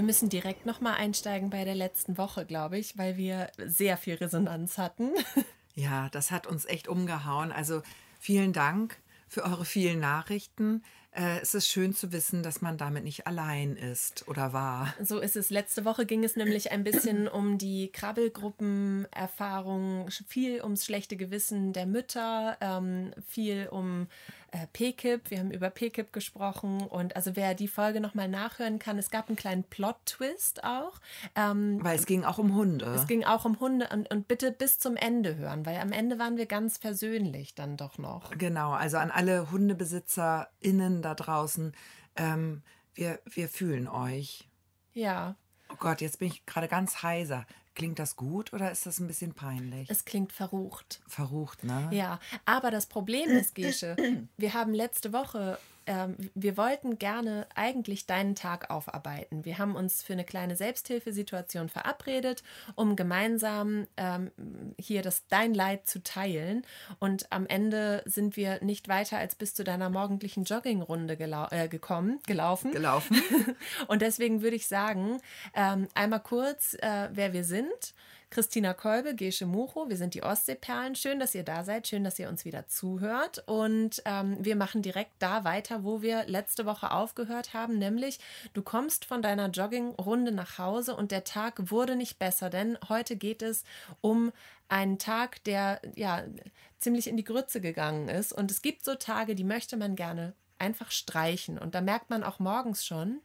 Wir müssen direkt nochmal einsteigen bei der letzten Woche, glaube ich, weil wir sehr viel Resonanz hatten. Ja, das hat uns echt umgehauen. Also vielen Dank für eure vielen Nachrichten. Äh, es ist schön zu wissen, dass man damit nicht allein ist oder war. So ist es. Letzte Woche ging es nämlich ein bisschen um die Krabbelgruppenerfahrung, viel ums schlechte Gewissen der Mütter, ähm, viel um äh, PKIP. Wir haben über PKIP gesprochen und also wer die Folge nochmal nachhören kann, es gab einen kleinen Plot-Twist auch. Ähm, weil es ging auch um Hunde. Es ging auch um Hunde und, und bitte bis zum Ende hören, weil am Ende waren wir ganz versöhnlich dann doch noch. Genau, also an alle HundebesitzerInnen da draußen, ähm, wir, wir fühlen euch. Ja. Oh Gott, jetzt bin ich gerade ganz heiser. Klingt das gut oder ist das ein bisschen peinlich? Es klingt verrucht. Verrucht, ne? Ja, aber das Problem ist, Gesche, wir haben letzte Woche wir wollten gerne eigentlich deinen Tag aufarbeiten. Wir haben uns für eine kleine Selbsthilfesituation verabredet, um gemeinsam ähm, hier das dein Leid zu teilen. Und am Ende sind wir nicht weiter als bis zu deiner morgendlichen Joggingrunde gelau äh, gekommen, gelaufen. Gelaufen. Und deswegen würde ich sagen, ähm, einmal kurz, äh, wer wir sind. Christina Kolbe, Gesche Mucho, wir sind die Ostseeperlen. Schön, dass ihr da seid, schön, dass ihr uns wieder zuhört. Und ähm, wir machen direkt da weiter, wo wir letzte Woche aufgehört haben, nämlich du kommst von deiner Joggingrunde nach Hause und der Tag wurde nicht besser, denn heute geht es um einen Tag, der ja ziemlich in die Grütze gegangen ist. Und es gibt so Tage, die möchte man gerne einfach streichen. Und da merkt man auch morgens schon,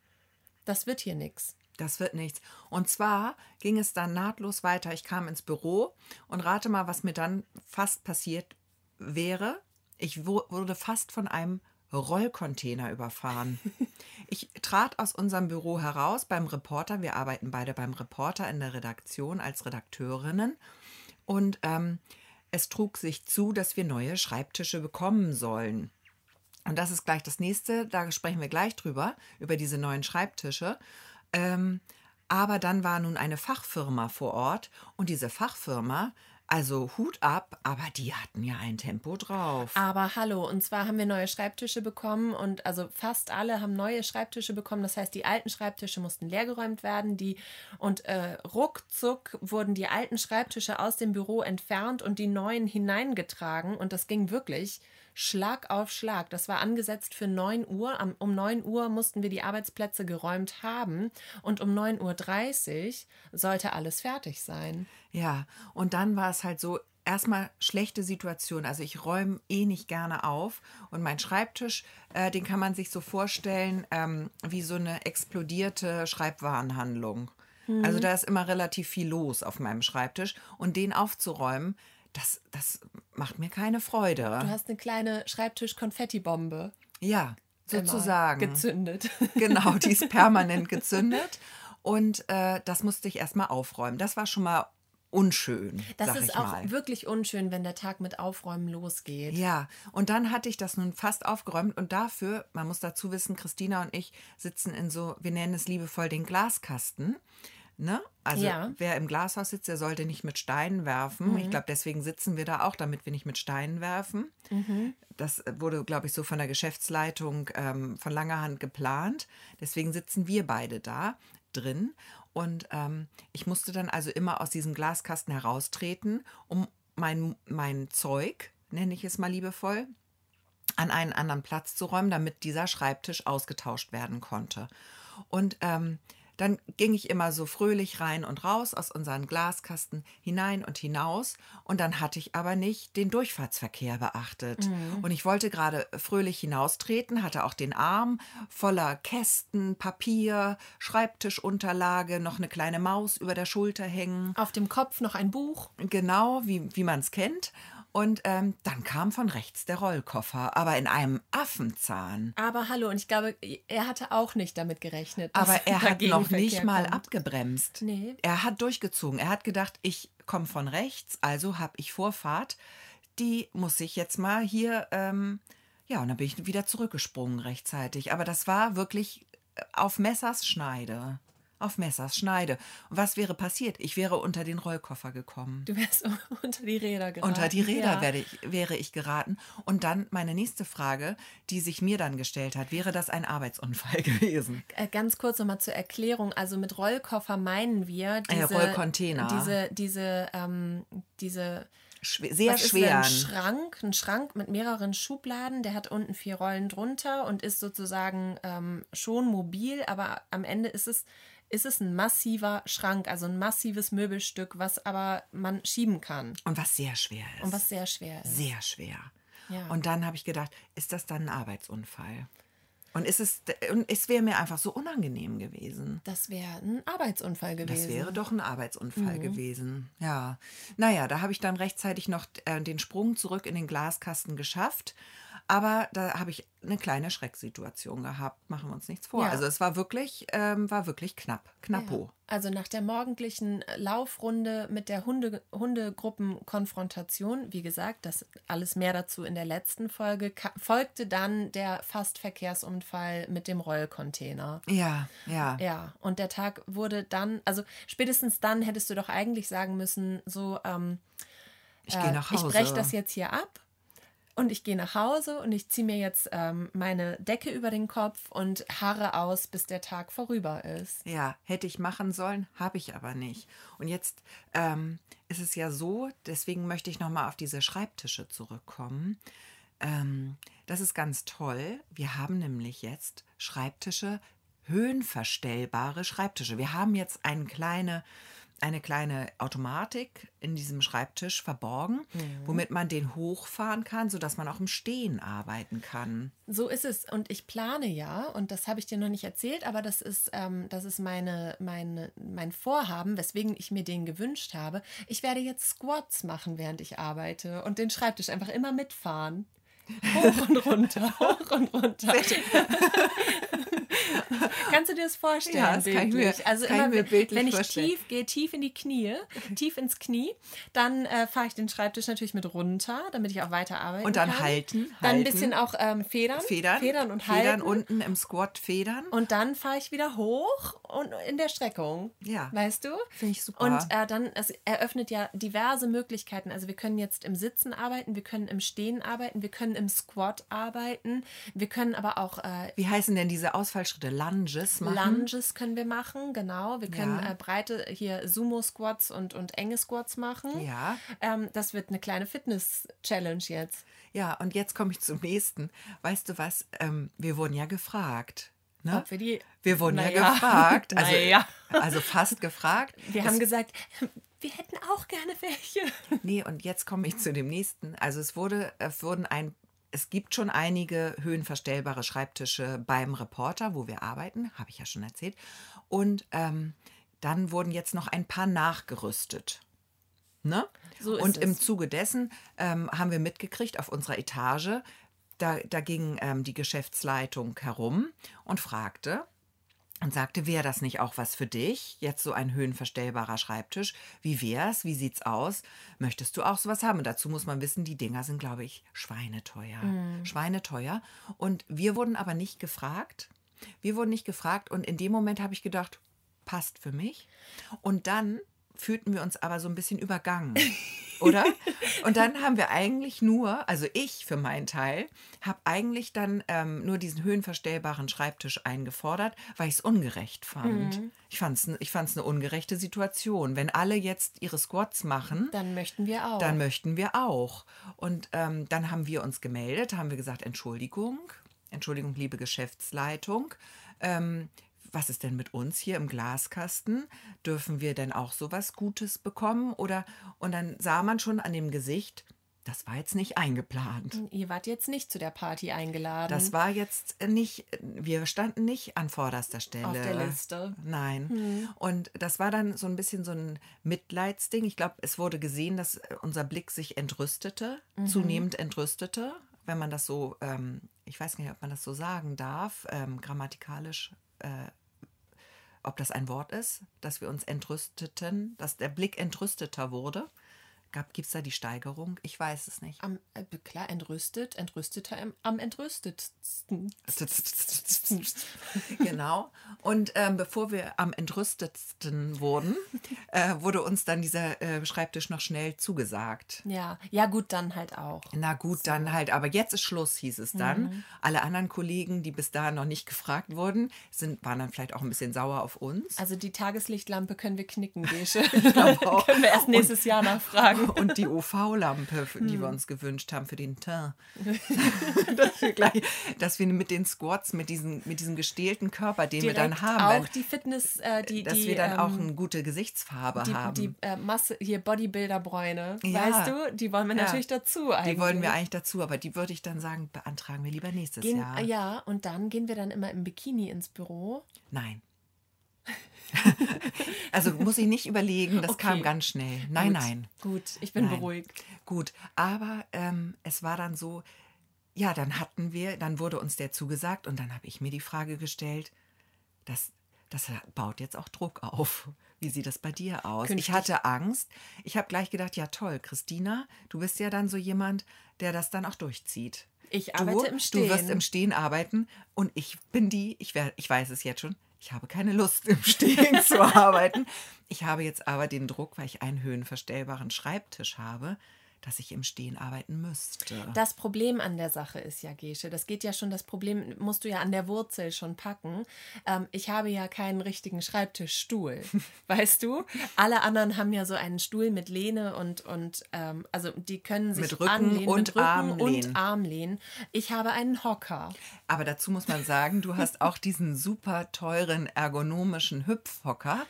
das wird hier nichts. Das wird nichts. Und zwar ging es dann nahtlos weiter. Ich kam ins Büro und rate mal, was mir dann fast passiert wäre. Ich wurde fast von einem Rollcontainer überfahren. Ich trat aus unserem Büro heraus beim Reporter. Wir arbeiten beide beim Reporter in der Redaktion als Redakteurinnen. Und ähm, es trug sich zu, dass wir neue Schreibtische bekommen sollen. Und das ist gleich das nächste. Da sprechen wir gleich drüber, über diese neuen Schreibtische. Ähm, aber dann war nun eine Fachfirma vor Ort und diese Fachfirma also Hut ab, aber die hatten ja ein Tempo drauf. Aber hallo, und zwar haben wir neue Schreibtische bekommen und also fast alle haben neue Schreibtische bekommen. Das heißt, die alten Schreibtische mussten leergeräumt werden, die und äh, ruckzuck wurden die alten Schreibtische aus dem Büro entfernt und die neuen hineingetragen und das ging wirklich Schlag auf Schlag. Das war angesetzt für 9 Uhr. Um 9 Uhr mussten wir die Arbeitsplätze geräumt haben und um 9.30 Uhr sollte alles fertig sein. Ja, und dann war es halt so, erstmal schlechte Situation. Also ich räume eh nicht gerne auf und mein Schreibtisch, äh, den kann man sich so vorstellen ähm, wie so eine explodierte Schreibwarenhandlung. Mhm. Also da ist immer relativ viel los auf meinem Schreibtisch und den aufzuräumen, das, das macht mir keine Freude. Du hast eine kleine Schreibtisch-Konfetti-Bombe. Ja, sozusagen. Gezündet. Genau, die ist permanent gezündet. Und äh, das musste ich erstmal aufräumen. Das war schon mal unschön. Das ist auch mal. wirklich unschön, wenn der Tag mit Aufräumen losgeht. Ja, und dann hatte ich das nun fast aufgeräumt und dafür, man muss dazu wissen, Christina und ich sitzen in so, wir nennen es liebevoll den Glaskasten. Ne? Also ja. wer im Glashaus sitzt, der sollte nicht mit Steinen werfen. Mhm. Ich glaube, deswegen sitzen wir da auch, damit wir nicht mit Steinen werfen. Mhm. Das wurde, glaube ich, so von der Geschäftsleitung ähm, von langer Hand geplant. Deswegen sitzen wir beide da drin. Und ähm, ich musste dann also immer aus diesem Glaskasten heraustreten, um mein, mein Zeug, nenne ich es mal liebevoll, an einen anderen Platz zu räumen, damit dieser Schreibtisch ausgetauscht werden konnte. Und ähm, dann ging ich immer so fröhlich rein und raus aus unseren Glaskasten hinein und hinaus. Und dann hatte ich aber nicht den Durchfahrtsverkehr beachtet. Mhm. Und ich wollte gerade fröhlich hinaustreten, hatte auch den Arm voller Kästen, Papier, Schreibtischunterlage, noch eine kleine Maus über der Schulter hängen. Auf dem Kopf noch ein Buch. Genau, wie, wie man es kennt. Und ähm, dann kam von rechts der Rollkoffer, aber in einem Affenzahn. Aber hallo, und ich glaube, er hatte auch nicht damit gerechnet. Aber er hat noch nicht mal abgebremst. Nee. Er hat durchgezogen. Er hat gedacht, ich komme von rechts, also habe ich Vorfahrt. Die muss ich jetzt mal hier. Ähm, ja, und dann bin ich wieder zurückgesprungen rechtzeitig. Aber das war wirklich äh, auf Messers Schneide. Auf Messers Schneide. Und was wäre passiert? Ich wäre unter den Rollkoffer gekommen. Du wärst unter die Räder geraten. Unter die Räder ja. wäre, ich, wäre ich geraten. Und dann meine nächste Frage, die sich mir dann gestellt hat, wäre das ein Arbeitsunfall gewesen? Äh, ganz kurz nochmal zur Erklärung. Also mit Rollkoffer meinen wir diese, äh, Rollcontainer. Diese, diese, ähm, diese sehr schwer. Ein Schrank, ein Schrank mit mehreren Schubladen, der hat unten vier Rollen drunter und ist sozusagen ähm, schon mobil, aber am Ende ist es ist es ein massiver Schrank, also ein massives Möbelstück, was aber man schieben kann. Und was sehr schwer ist. Und was sehr schwer ist. Sehr schwer. Ja. Und dann habe ich gedacht, ist das dann ein Arbeitsunfall? Und ist es, und es wäre mir einfach so unangenehm gewesen. Das wäre ein Arbeitsunfall gewesen. Das wäre doch ein Arbeitsunfall mhm. gewesen. Ja. Naja, da habe ich dann rechtzeitig noch äh, den Sprung zurück in den Glaskasten geschafft aber da habe ich eine kleine Schrecksituation gehabt, machen wir uns nichts vor. Ja. Also es war wirklich, ähm, war wirklich knapp, knappo. Ja. Also nach der morgendlichen Laufrunde mit der Hunde, Hundegruppenkonfrontation, wie gesagt, das alles mehr dazu in der letzten Folge, folgte dann der fast Verkehrsunfall mit dem Rollcontainer. Ja, ja. Ja, und der Tag wurde dann, also spätestens dann hättest du doch eigentlich sagen müssen, so, ähm, ich gehe äh, nach Hause. Ich breche das jetzt hier ab und ich gehe nach Hause und ich ziehe mir jetzt ähm, meine Decke über den Kopf und harre aus, bis der Tag vorüber ist. Ja, hätte ich machen sollen, habe ich aber nicht. Und jetzt ähm, ist es ja so, deswegen möchte ich nochmal auf diese Schreibtische zurückkommen. Ähm, das ist ganz toll. Wir haben nämlich jetzt Schreibtische, höhenverstellbare Schreibtische. Wir haben jetzt eine kleine eine kleine Automatik in diesem Schreibtisch verborgen, mhm. womit man den hochfahren kann, sodass man auch im Stehen arbeiten kann. So ist es. Und ich plane ja, und das habe ich dir noch nicht erzählt, aber das ist, ähm, das ist meine, meine, mein Vorhaben, weswegen ich mir den gewünscht habe. Ich werde jetzt Squats machen, während ich arbeite und den Schreibtisch einfach immer mitfahren. Hoch und runter, hoch und runter. Kannst du dir das vorstellen? Ja, das kann ich mir, also immer, mir wenn ich vorstellen. tief gehe, tief in die Knie, tief ins Knie, dann äh, fahre ich den Schreibtisch natürlich mit runter, damit ich auch weiter arbeiten Und dann kann. halten, Dann ein bisschen auch ähm, federn, federn. Federn und federn halten. unten im Squat federn. Und dann fahre ich wieder hoch und in der Streckung. Ja. Weißt du? Finde ich super. Und äh, dann, es eröffnet ja diverse Möglichkeiten. Also wir können jetzt im Sitzen arbeiten, wir können im Stehen arbeiten, wir können im Squat arbeiten, wir können aber auch... Äh, Wie heißen denn diese Ausfallschritte? Lunges machen? Lunges können wir machen, genau. Wir können ja. äh, breite hier Sumo-Squats und, und enge Squats machen. Ja. Ähm, das wird eine kleine Fitness-Challenge jetzt. Ja, und jetzt komme ich zum nächsten. Weißt du was? Ähm, wir wurden ja gefragt. Ne? Ob wir, die, wir wurden ja, ja gefragt. Also, ja. also fast gefragt. Wir haben gesagt, wir hätten auch gerne welche. Nee, und jetzt komme ich zu dem nächsten. Also es wurde, es wurden ein es gibt schon einige höhenverstellbare Schreibtische beim Reporter, wo wir arbeiten, habe ich ja schon erzählt. Und ähm, dann wurden jetzt noch ein paar nachgerüstet. Ne? So und im Zuge dessen ähm, haben wir mitgekriegt auf unserer Etage, da, da ging ähm, die Geschäftsleitung herum und fragte, und sagte, wäre das nicht auch was für dich? Jetzt so ein höhenverstellbarer Schreibtisch. Wie wär's? Wie sieht's aus? Möchtest du auch sowas haben? Und dazu muss man wissen, die Dinger sind, glaube ich, schweineteuer. Mhm. Schweineteuer. Und wir wurden aber nicht gefragt. Wir wurden nicht gefragt. Und in dem Moment habe ich gedacht, passt für mich. Und dann fühlten wir uns aber so ein bisschen übergangen. oder? Und dann haben wir eigentlich nur, also ich für meinen Teil, habe eigentlich dann ähm, nur diesen höhenverstellbaren Schreibtisch eingefordert, weil ich es ungerecht fand. Mhm. Ich fand es ich fand's eine ungerechte Situation. Wenn alle jetzt ihre Squats machen, dann möchten wir auch. Dann möchten wir auch. Und ähm, dann haben wir uns gemeldet, haben wir gesagt, Entschuldigung, Entschuldigung, liebe Geschäftsleitung. Ähm, was ist denn mit uns hier im Glaskasten? Dürfen wir denn auch sowas Gutes bekommen? Oder und dann sah man schon an dem Gesicht, das war jetzt nicht eingeplant. Ihr wart jetzt nicht zu der Party eingeladen. Das war jetzt nicht, wir standen nicht an vorderster Stelle. Auf der Liste. Nein. Hm. Und das war dann so ein bisschen so ein Mitleidsding. Ich glaube, es wurde gesehen, dass unser Blick sich entrüstete, mhm. zunehmend entrüstete, wenn man das so, ähm, ich weiß nicht, ob man das so sagen darf, ähm, grammatikalisch äh, ob das ein Wort ist, dass wir uns entrüsteten, dass der Blick entrüsteter wurde. Gibt es da die Steigerung? Ich weiß es nicht. Am, äh, klar, entrüstet, entrüsteter am, am entrüstetsten. genau. Und ähm, bevor wir am entrüstetsten wurden, äh, wurde uns dann dieser äh, Schreibtisch noch schnell zugesagt. Ja, ja gut, dann halt auch. Na gut, so. dann halt. Aber jetzt ist Schluss, hieß es dann. Mhm. Alle anderen Kollegen, die bis dahin noch nicht gefragt wurden, sind, waren dann vielleicht auch ein bisschen sauer auf uns. Also die Tageslichtlampe können wir knicken, Gesche. ich glaube auch. können wir erst nächstes und, Jahr nachfragen. Und die UV-Lampe, die hm. wir uns gewünscht haben für den Teint. dass, wir gleich, dass wir mit den Squats, mit, diesen, mit diesem gestählten Körper, den Direkt wir dann haben. Auch die Fitness, äh, die, dass die, wir dann ähm, auch eine gute Gesichtsfarbe die, haben. Die äh, Masse, hier Bodybuilder-Bräune, ja. weißt du, die wollen wir ja. natürlich dazu eigentlich. Die wollen wir eigentlich dazu, aber die würde ich dann sagen, beantragen wir lieber nächstes gehen, Jahr. Ja, und dann gehen wir dann immer im Bikini ins Büro. Nein. also muss ich nicht überlegen, das okay. kam ganz schnell. Nein, Gut. nein. Gut, ich bin nein. beruhigt. Gut, aber ähm, es war dann so, ja, dann hatten wir, dann wurde uns der zugesagt und dann habe ich mir die Frage gestellt, das, das baut jetzt auch Druck auf. Wie sieht das bei dir aus? Künftig. Ich hatte Angst. Ich habe gleich gedacht, ja toll, Christina, du bist ja dann so jemand, der das dann auch durchzieht. Ich arbeite du, im Stehen. Du wirst im Stehen arbeiten und ich bin die, ich, wär, ich weiß es jetzt schon, ich habe keine Lust im Stehen zu arbeiten. Ich habe jetzt aber den Druck, weil ich einen höhenverstellbaren Schreibtisch habe, dass ich im Stehen arbeiten müsste. Das Problem an der Sache ist ja, Gesche, das geht ja schon, das Problem musst du ja an der Wurzel schon packen. Ähm, ich habe ja keinen richtigen Schreibtischstuhl, weißt du? Alle anderen haben ja so einen Stuhl mit Lehne und, und ähm, also die können sich mit Rücken anlehnen, und mit Rücken Armlehnen. und Armlehnen. Ich habe einen Hocker. Aber dazu muss man sagen, du hast auch diesen super teuren ergonomischen Hüpfhocker.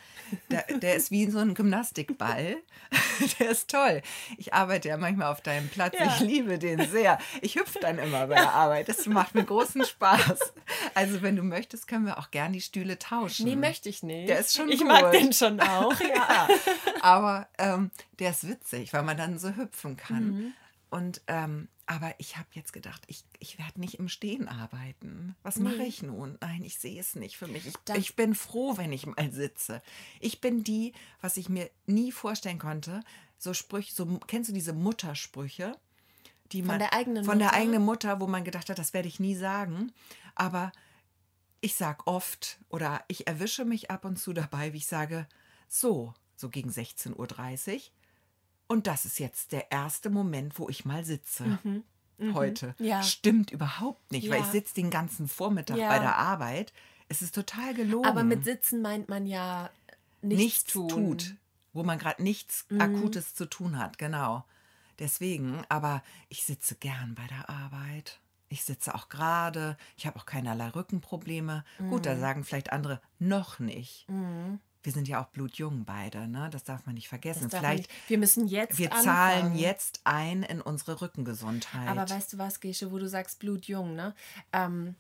Der, der ist wie so ein Gymnastikball. Der ist toll. Ich arbeite ja manchmal auf deinem Platz. Ja. Ich liebe den sehr. Ich hüpfe dann immer bei der Arbeit. Das macht mir großen Spaß. Also wenn du möchtest, können wir auch gern die Stühle tauschen. Nee, möchte ich nicht. Der ist schon Ich gut. mag den schon auch. ja. Aber ähm, der ist witzig, weil man dann so hüpfen kann. Mhm. Und ähm, aber ich habe jetzt gedacht, ich, ich werde nicht im Stehen arbeiten. Was nee. mache ich nun? Nein, ich sehe es nicht für mich. Ich, ich, bin froh, wenn ich mal sitze. Ich bin die, was ich mir nie vorstellen konnte, so Sprüche, so kennst du diese Muttersprüche? Die man, von der eigenen von Mutter? der eigenen Mutter, wo man gedacht hat, das werde ich nie sagen. Aber ich sage oft oder ich erwische mich ab und zu dabei, wie ich sage, so, so gegen 16.30 Uhr. Und das ist jetzt der erste Moment, wo ich mal sitze. Mhm. Mhm. Heute. Ja. Stimmt überhaupt nicht, ja. weil ich sitze den ganzen Vormittag ja. bei der Arbeit. Es ist total gelogen. Aber mit Sitzen meint man ja nichts, nichts tun. tut wo man gerade nichts mhm. Akutes zu tun hat, genau. Deswegen, aber ich sitze gern bei der Arbeit. Ich sitze auch gerade, ich habe auch keinerlei Rückenprobleme. Mhm. Gut, da mhm. sagen vielleicht andere noch nicht. Mhm. Wir sind ja auch blutjung beide, ne? Das darf man nicht vergessen. Vielleicht nicht. wir müssen jetzt wir anfangen. zahlen jetzt ein in unsere Rückengesundheit. Aber weißt du was, Gesche, wo du sagst blutjung, ne? Ähm,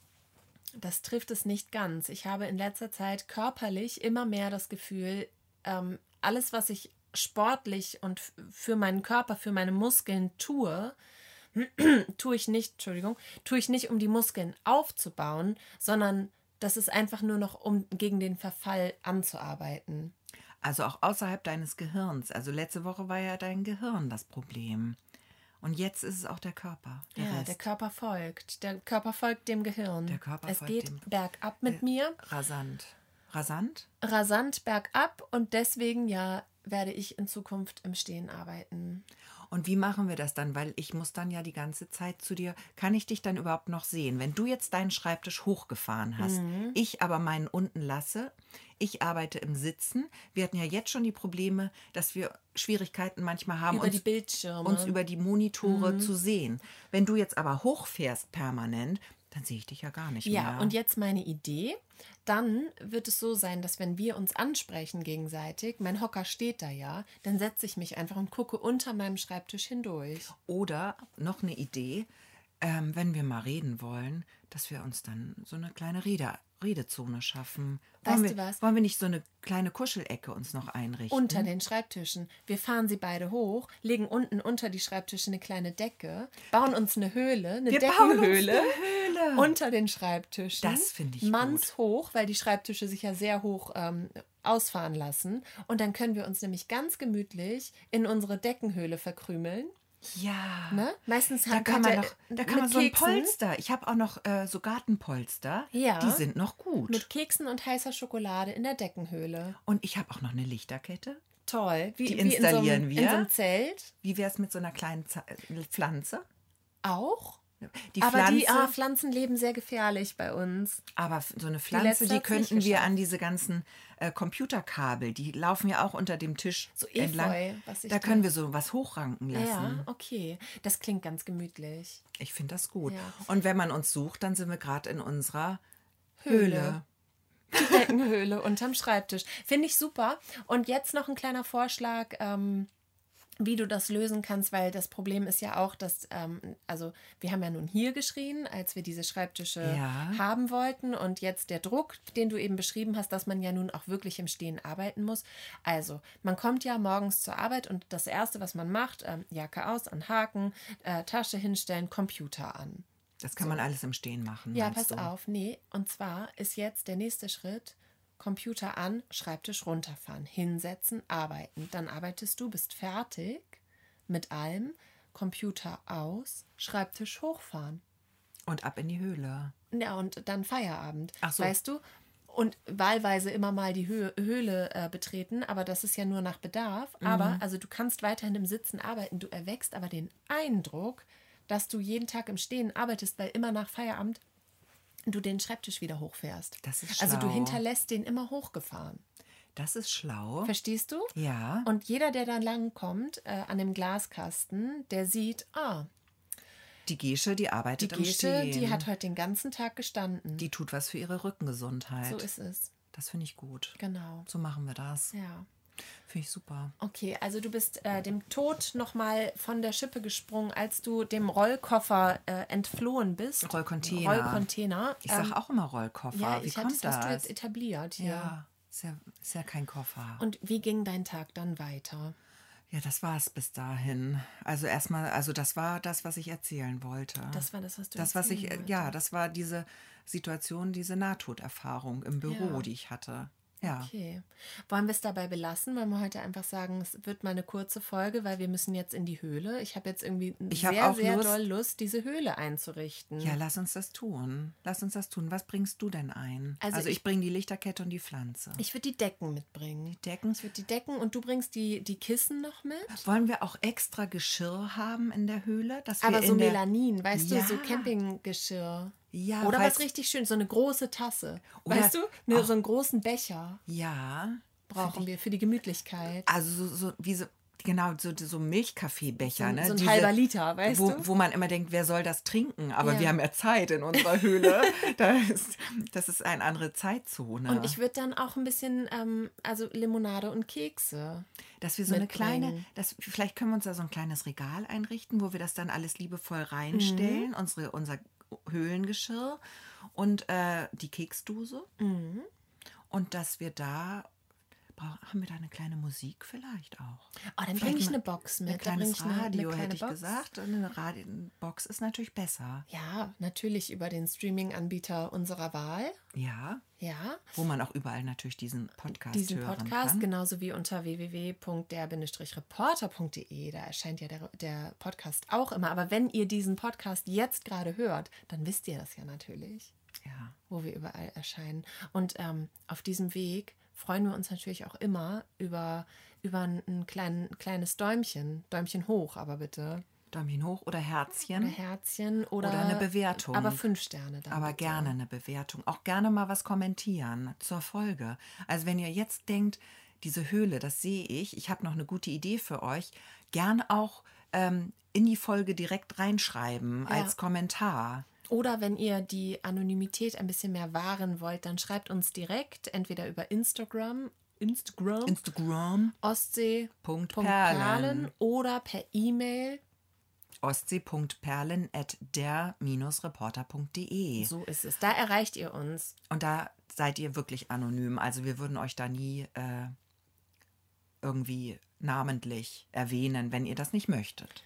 das trifft es nicht ganz. Ich habe in letzter Zeit körperlich immer mehr das Gefühl, ähm, alles, was ich sportlich und für meinen Körper, für meine Muskeln tue, tue ich nicht, Entschuldigung, tue ich nicht, um die Muskeln aufzubauen, sondern das ist einfach nur noch, um gegen den Verfall anzuarbeiten. Also auch außerhalb deines Gehirns. Also letzte Woche war ja dein Gehirn das Problem. Und jetzt ist es auch der Körper. Der ja, Rest. der Körper folgt. Der Körper folgt dem Gehirn. Der Körper es folgt geht dem, bergab mit äh, mir. Rasant. Rasant? Rasant bergab und deswegen ja werde ich in Zukunft im Stehen arbeiten. Und wie machen wir das dann? Weil ich muss dann ja die ganze Zeit zu dir. Kann ich dich dann überhaupt noch sehen? Wenn du jetzt deinen Schreibtisch hochgefahren hast, mhm. ich aber meinen unten lasse, ich arbeite im Sitzen. Wir hatten ja jetzt schon die Probleme, dass wir Schwierigkeiten manchmal haben, über uns, die Bildschirme. uns über die Monitore mhm. zu sehen. Wenn du jetzt aber hochfährst permanent, dann sehe ich dich ja gar nicht ja, mehr. Ja, und jetzt meine Idee. Dann wird es so sein, dass wenn wir uns ansprechen gegenseitig, mein Hocker steht da ja, dann setze ich mich einfach und gucke unter meinem Schreibtisch hindurch. Oder noch eine Idee, ähm, wenn wir mal reden wollen, dass wir uns dann so eine kleine Rede Redezone schaffen. Weißt wollen du wir, was? Wollen wir nicht so eine kleine Kuschelecke uns noch einrichten? Unter den Schreibtischen. Wir fahren sie beide hoch, legen unten unter die Schreibtische eine kleine Decke, bauen uns eine Höhle, eine wir Deckenhöhle bauen uns eine Höhle. Unter den Schreibtischen. Das finde ich Manns gut. hoch, weil die Schreibtische sich ja sehr hoch ähm, ausfahren lassen. Und dann können wir uns nämlich ganz gemütlich in unsere Deckenhöhle verkrümeln. Ja. Ne? Meistens da kann man, noch, da kann man so ein Polster. Ich habe auch noch äh, so Gartenpolster. Ja. Die sind noch gut. Mit Keksen und heißer Schokolade in der Deckenhöhle. Und ich habe auch noch eine Lichterkette. Toll. Wie, die installieren wie in so einem, wir. In so einem Zelt. Wie wäre es mit so einer kleinen Z Pflanze? Auch? Die aber Pflanze, die ah, Pflanzen leben sehr gefährlich bei uns. Aber so eine Pflanze, die, die könnten wir an diese ganzen äh, Computerkabel, die laufen ja auch unter dem Tisch so Efeu, entlang. da können wir so was hochranken lassen. Ja, okay. Das klingt ganz gemütlich. Ich finde das gut. Ja. Und wenn man uns sucht, dann sind wir gerade in unserer Höhle. Höhle. Die Deckenhöhle unterm Schreibtisch. Finde ich super. Und jetzt noch ein kleiner Vorschlag. Ähm, wie du das lösen kannst, weil das Problem ist ja auch, dass, ähm, also wir haben ja nun hier geschrien, als wir diese Schreibtische ja. haben wollten und jetzt der Druck, den du eben beschrieben hast, dass man ja nun auch wirklich im Stehen arbeiten muss. Also, man kommt ja morgens zur Arbeit und das Erste, was man macht, ähm, Jacke aus, an Haken, äh, Tasche hinstellen, Computer an. Das kann so. man alles im Stehen machen. Ja, pass du? auf, nee, und zwar ist jetzt der nächste Schritt, Computer an, Schreibtisch runterfahren, hinsetzen, arbeiten. Dann arbeitest du, bist fertig mit allem, Computer aus, Schreibtisch hochfahren. Und ab in die Höhle. Ja, und dann Feierabend. Ach so. Weißt du? Und wahlweise immer mal die Höhe, Höhle äh, betreten, aber das ist ja nur nach Bedarf. Mhm. Aber, also du kannst weiterhin im Sitzen arbeiten, du erwächst aber den Eindruck, dass du jeden Tag im Stehen arbeitest, weil immer nach Feierabend du den Schreibtisch wieder hochfährst. Das ist schlau. Also du hinterlässt den immer hochgefahren. Das ist schlau. Verstehst du? Ja. Und jeder, der dann lang kommt äh, an dem Glaskasten, der sieht, ah, die Gesche, die arbeitet die Gesche, im Stehen. die hat heute den ganzen Tag gestanden. Die tut was für ihre Rückengesundheit. So ist es. Das finde ich gut. Genau. So machen wir das. Ja. Finde ich super. Okay, also du bist äh, dem Tod nochmal von der Schippe gesprungen, als du dem Rollkoffer äh, entflohen bist. Rollcontainer. Rollcontainer. Ich sage ähm, auch immer Rollkoffer. Ja, wie ich kommt das? Das hast du jetzt etabliert. Ja, ja ist, ja ist ja kein Koffer. Und wie ging dein Tag dann weiter? Ja, das war es bis dahin. Also erstmal, also das war das, was ich erzählen wollte. Das war das, was du Das, was ich, wollte. ja, das war diese Situation, diese Nahtoderfahrung im Büro, ja. die ich hatte. Ja. Okay. Wollen wir es dabei belassen? Wollen wir heute einfach sagen, es wird mal eine kurze Folge, weil wir müssen jetzt in die Höhle. Ich habe jetzt irgendwie ich sehr, sehr Lust, doll Lust, diese Höhle einzurichten. Ja, lass uns das tun. Lass uns das tun. Was bringst du denn ein? Also, also ich, ich bringe die Lichterkette und die Pflanze. Ich würde die Decken mitbringen. Die Decken? Ich würde die Decken und du bringst die, die Kissen noch mit. Wollen wir auch extra Geschirr haben in der Höhle? Dass wir Aber so Melanin, weißt ja. du, so Campinggeschirr. Ja, Oder was richtig schön, so eine große Tasse. weißt du? Ne, so einen großen Becher. Ja. Brauchen wir für die Gemütlichkeit. Also so, so wie so, genau, so, so Milchkaffeebecher, so, ne? So ein Diese, halber Liter, weißt wo, du? Wo man immer denkt, wer soll das trinken? Aber ja. wir haben ja Zeit in unserer Höhle. das, ist, das ist eine andere Zeitzone. Und ich würde dann auch ein bisschen, ähm, also Limonade und Kekse. Dass wir so mitbringen. eine kleine, das, vielleicht können wir uns da so ein kleines Regal einrichten, wo wir das dann alles liebevoll reinstellen, mhm. unsere, unser Höhlengeschirr und äh, die Keksdose. Mhm. Und dass wir da haben wir da eine kleine Musik vielleicht auch? Oh, dann bringe ich eine Box mit. Ein kleines Radio, eine, hätte ich Box. gesagt. Eine Radio Box ist natürlich besser. Ja, natürlich über den Streaming-Anbieter unserer Wahl. Ja. Ja. Wo man auch überall natürlich diesen Podcast diesen Podcast, kann. genauso wie unter www.der-reporter.de. Da erscheint ja der, der Podcast auch immer. Aber wenn ihr diesen Podcast jetzt gerade hört, dann wisst ihr das ja natürlich. Ja. Wo wir überall erscheinen. Und ähm, auf diesem Weg freuen wir uns natürlich auch immer über, über ein klein, kleines Däumchen. Däumchen hoch, aber bitte. Däumchen hoch oder Herzchen. Oder Herzchen oder, oder eine Bewertung. Aber fünf Sterne dann. Aber bitte. gerne eine Bewertung. Auch gerne mal was kommentieren zur Folge. Also wenn ihr jetzt denkt, diese Höhle, das sehe ich, ich habe noch eine gute Idee für euch, gern auch ähm, in die Folge direkt reinschreiben ja. als Kommentar. Oder wenn ihr die Anonymität ein bisschen mehr wahren wollt, dann schreibt uns direkt, entweder über Instagram, Instagram, Instagram Ostsee.perlen oder per E-Mail ostsee.perlen at der-reporter.de. So ist es. Da erreicht ihr uns. Und da seid ihr wirklich anonym. Also wir würden euch da nie äh, irgendwie namentlich erwähnen, wenn ihr das nicht möchtet.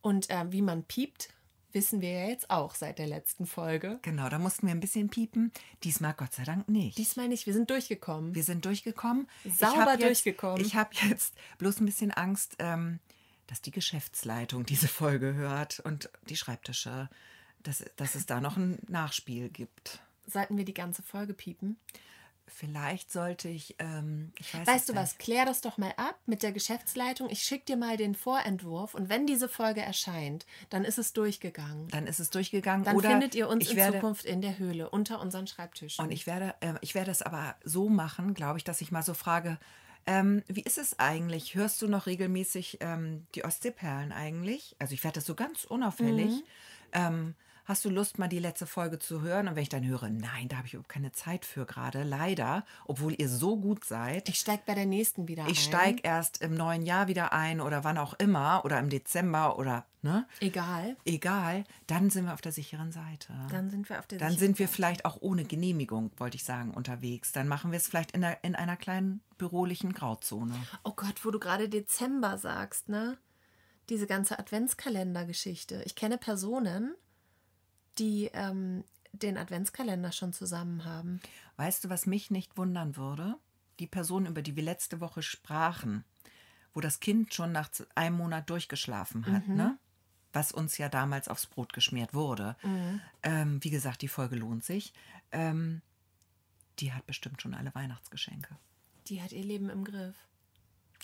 Und äh, wie man piept, wissen wir ja jetzt auch seit der letzten Folge. Genau, da mussten wir ein bisschen piepen. Diesmal Gott sei Dank nicht. Diesmal nicht, wir sind durchgekommen. Wir sind durchgekommen. Sauber ich durchgekommen. Jetzt, ich habe jetzt bloß ein bisschen Angst, ähm, dass die Geschäftsleitung diese Folge hört und die Schreibtische, dass, dass es da noch ein Nachspiel gibt. Sollten wir die ganze Folge piepen? Vielleicht sollte ich, ähm, ich weiß Weißt du was, klär das doch mal ab mit der Geschäftsleitung. Ich schicke dir mal den Vorentwurf und wenn diese Folge erscheint, dann ist es durchgegangen. Dann ist es durchgegangen. Dann oder findet ihr uns in werde, Zukunft in der Höhle unter unseren Schreibtischen. Und ich werde, äh, ich werde es aber so machen, glaube ich, dass ich mal so frage, ähm, wie ist es eigentlich? Hörst du noch regelmäßig ähm, die Ostseeperlen eigentlich? Also ich werde das so ganz unauffällig. Mhm. Hast du Lust, mal die letzte Folge zu hören? Und wenn ich dann höre, nein, da habe ich überhaupt keine Zeit für gerade, leider, obwohl ihr so gut seid. ich steige bei der nächsten wieder Ich ein. steige erst im neuen Jahr wieder ein oder wann auch immer oder im Dezember oder, ne? Egal. Egal, dann sind wir auf der sicheren Seite. Dann sind wir auf der Dann sicheren sind wir vielleicht auch ohne Genehmigung, wollte ich sagen, unterwegs. Dann machen wir es vielleicht in, der, in einer kleinen bürolichen Grauzone. Oh Gott, wo du gerade Dezember sagst, ne? Diese ganze Adventskalender-Geschichte. Ich kenne Personen, die ähm, den Adventskalender schon zusammen haben. Weißt du, was mich nicht wundern würde? Die Person, über die wir letzte Woche sprachen, wo das Kind schon nach einem Monat durchgeschlafen hat, ne? Was uns ja damals aufs Brot geschmiert wurde. Ähm, wie gesagt, die Folge lohnt sich. Ähm, die hat bestimmt schon alle Weihnachtsgeschenke. Die hat ihr Leben im Griff.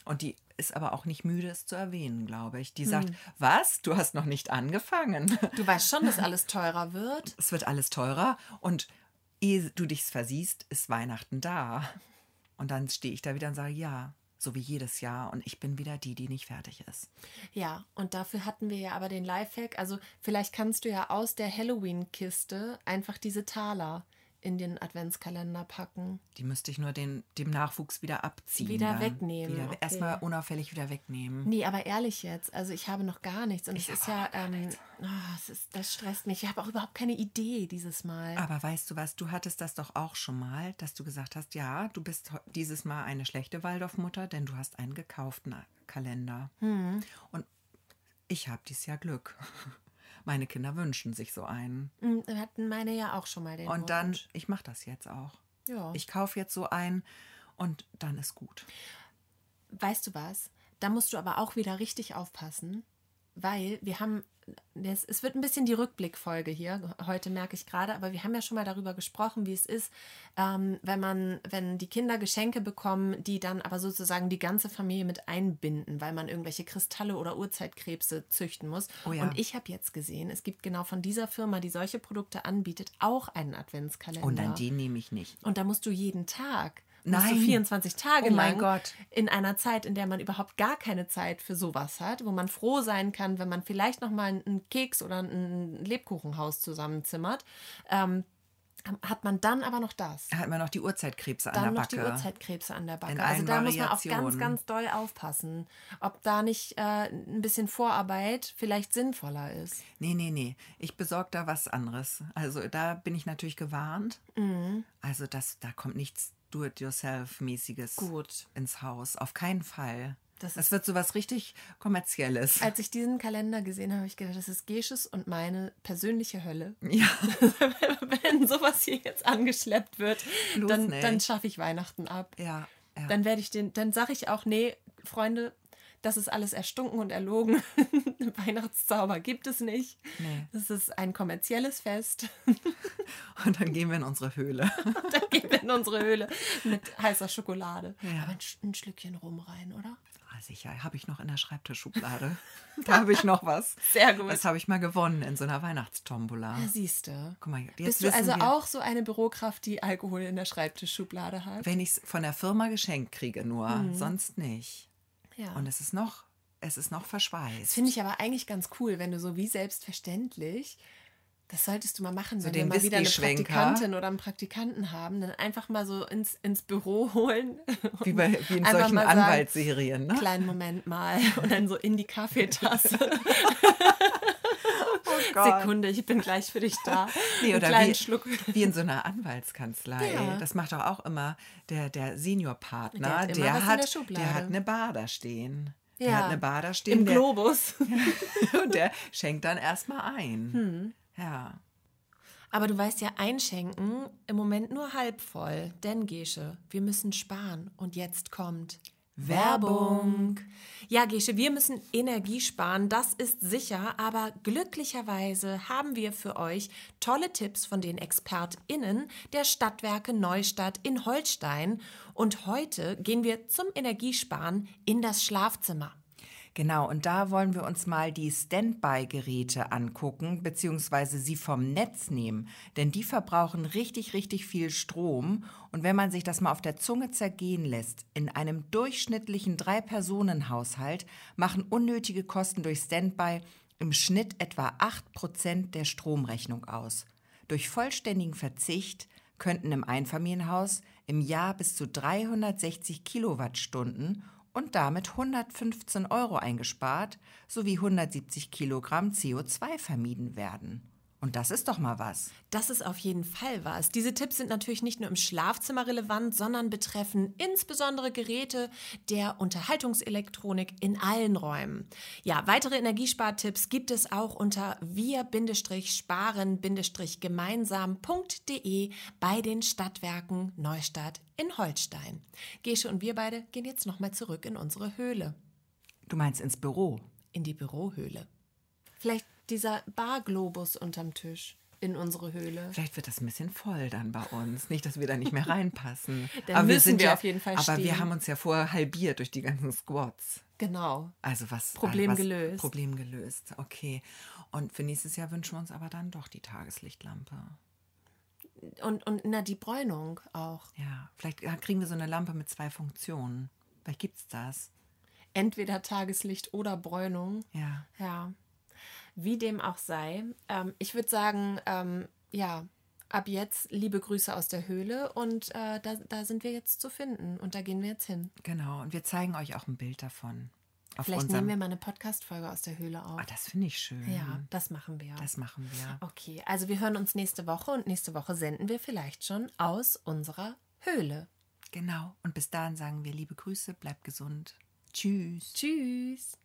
Und die ist aber auch nicht müde, es zu erwähnen, glaube ich. Die sagt, was? Du hast noch nicht angefangen. Du weißt schon, dass alles teurer wird. es wird alles teurer und ehe du dich versiehst, ist Weihnachten da. Und dann stehe ich da wieder und sage, ja, so wie jedes Jahr. Und ich bin wieder die, die nicht fertig ist. Ja, und dafür hatten wir ja aber den Lifehack. Also vielleicht kannst du ja aus der Halloween-Kiste einfach diese Taler in den Adventskalender packen. Die müsste ich nur den, dem Nachwuchs wieder abziehen. Wieder dann. wegnehmen, Wieder, okay. Erstmal unauffällig wieder wegnehmen. Nee, aber ehrlich jetzt, also ich habe noch gar nichts und Ich es ist ja, ähm, oh, es ist, das stresst mich. Ich habe auch überhaupt keine Idee dieses Mal. Aber weißt du was, du hattest das doch auch schon mal, dass du gesagt hast, ja, du bist dieses Mal eine schlechte Waldorfmutter, denn du hast einen gekauften Kalender. Hm. Und ich habe dieses Jahr Glück. Meine Kinder wünschen sich so einen. Mm, hatten meine ja auch schon mal den Und dann, Wunsch. ich mache das jetzt auch. Ja. Ich kaufe jetzt so einen und dann ist gut. Weißt du was? Da musst du aber auch wieder richtig aufpassen, weil wir haben, das, es wird ein bisschen die Rückblickfolge hier, heute merke ich gerade, aber wir haben ja schon mal darüber gesprochen, wie es ist, ähm, wenn man, wenn die Kinder Geschenke bekommen, die dann aber sozusagen die ganze Familie mit einbinden, weil man irgendwelche Kristalle oder Urzeitkrebse züchten muss. Oh ja. Und ich habe jetzt gesehen, es gibt genau von dieser Firma, die solche Produkte anbietet, auch einen Adventskalender. Und dann den nehme ich nicht. Und da musst du jeden Tag, Nein. du 24 Tage Oh mein lang Gott. in einer Zeit, in der man überhaupt gar keine Zeit für sowas hat, wo man froh sein kann, wenn man vielleicht noch mal einen Keks oder ein Lebkuchenhaus zusammenzimmert, ähm, hat man dann aber noch das. Da hat man noch die Urzeitkrebse an Dann der noch die Backe. Urzeitkrebse an der Backe. Also da muss man auch ganz, ganz doll aufpassen, ob da nicht äh, ein bisschen Vorarbeit vielleicht sinnvoller ist. Nee, nee, nee. Ich besorge da was anderes. Also da bin ich natürlich gewarnt. Mhm. Also das, da kommt nichts Do-it-yourself-mäßiges Gut. ins Haus. Auf keinen Fall. Das Das, wird sowas richtig Kommerzielles. Als ich diesen Kalender gesehen habe, habe ich gedacht, das ist Gesches und meine persönliche Hölle. ja, wenn sowas hier jetzt angeschleppt wird, Bloß dann, nicht. dann schaffe ich Weihnachten ab. ja, ja. Dann werde ich den, dann sage ich auch, nee, Freunde, das ist alles erstunken und erlogen. Weihnachtszauber gibt es nicht. Nee. Das ist ein kommerzielles Fest. Und dann gehen wir in unsere Höhle. dann gehen wir in unsere Höhle mit heißer Schokolade. Ja. Aber ein, ein Schlückchen rum rein, oder? Ah, sicher, habe ich noch in der Schreibtischschublade. da habe ich noch was. Sehr gut. Das habe ich mal gewonnen in so einer Weihnachtstombola. Ja, siehst du. Guck mal, jetzt Bist du also wir, auch so eine Bürokraft, die Alkohol in der Schreibtischschublade hat? wenn ich es von der Firma geschenkt kriege, nur Mhm. sonst nicht. Ja. Und es ist noch, es ist noch verschweißt. Das finde ich aber eigentlich ganz cool, wenn du so wie selbstverständlich, das solltest du mal machen, So wenn wir mal wieder eine. Praktikantin oder einen Praktikanten haben, dann einfach mal so ins, ins Büro holen. Wie, bei, wie in solchen Anwaltsserien, ne? Kleinen Moment mal und dann so in die Kaffeetasse. Oh Sekunde, ich bin gleich für dich da. Nee, oder wie, Schluck. wie in so einer Anwaltskanzlei. Ja. Das macht doch auch immer der, der Seniorpartner. Der Der, hat, der der hat eine Bar da stehen. Ja. Der hat eine Bar da stehen. Im der, Globus. und der schenkt dann erstmal ein. Hm. Ja. Aber du weißt ja, einschenken im Moment nur halb voll. Denn, Gesche, wir müssen sparen. Und jetzt kommt Werbung. Ja, Gesche, wir müssen Energie sparen, das ist sicher, aber glücklicherweise haben wir für euch tolle Tipps von den ExpertInnen der Stadtwerke Neustadt in Holstein. Und heute gehen wir zum Energiesparen in das Schlafzimmer. Genau, und da wollen wir uns mal die Standby-Geräte angucken, beziehungsweise sie vom Netz nehmen. Denn die verbrauchen richtig, richtig viel Strom. Und wenn man sich das mal auf der Zunge zergehen lässt, in einem durchschnittlichen Drei-Personen-Haushalt machen unnötige Kosten durch Standby im Schnitt etwa 8% der Stromrechnung aus. Durch vollständigen Verzicht könnten im Einfamilienhaus im Jahr bis zu 360 Kilowattstunden und damit 115 Euro eingespart sowie 170 Kilogramm CO2 vermieden werden. Und das ist doch mal was. Das ist auf jeden Fall was. Diese Tipps sind natürlich nicht nur im Schlafzimmer relevant, sondern betreffen insbesondere Geräte der Unterhaltungselektronik in allen Räumen. Ja, weitere Energiespartipps gibt es auch unter wir-sparen-gemeinsam.de bei den Stadtwerken Neustadt in Holstein. Gesche und wir beide gehen jetzt nochmal zurück in unsere Höhle. Du meinst ins Büro? In die Bürohöhle. Vielleicht dieser Barglobus unterm Tisch in unsere Höhle. Vielleicht wird das ein bisschen voll dann bei uns. Nicht, dass wir da nicht mehr reinpassen. dann aber wir sind wir auf jeden Fall Aber stehen. wir haben uns ja vorher halbiert durch die ganzen Squats. Genau. Also was Problem was, gelöst. Problem gelöst. Okay. Und für nächstes Jahr wünschen wir uns aber dann doch die Tageslichtlampe. Und, und na, die Bräunung auch. Ja, vielleicht kriegen wir so eine Lampe mit zwei Funktionen. Vielleicht gibt es das. Entweder Tageslicht oder Bräunung. Ja. Ja. Wie dem auch sei, ähm, ich würde sagen, ähm, ja, ab jetzt liebe Grüße aus der Höhle und äh, da, da sind wir jetzt zu finden und da gehen wir jetzt hin. Genau, und wir zeigen euch auch ein Bild davon. Vielleicht unserem... nehmen wir mal eine Podcast-Folge aus der Höhle auf. Ah, das finde ich schön. Ja, das machen wir. Das machen wir. Okay, also wir hören uns nächste Woche und nächste Woche senden wir vielleicht schon aus unserer Höhle. Genau. Und bis dahin sagen wir liebe Grüße, bleibt gesund. Tschüss. Tschüss.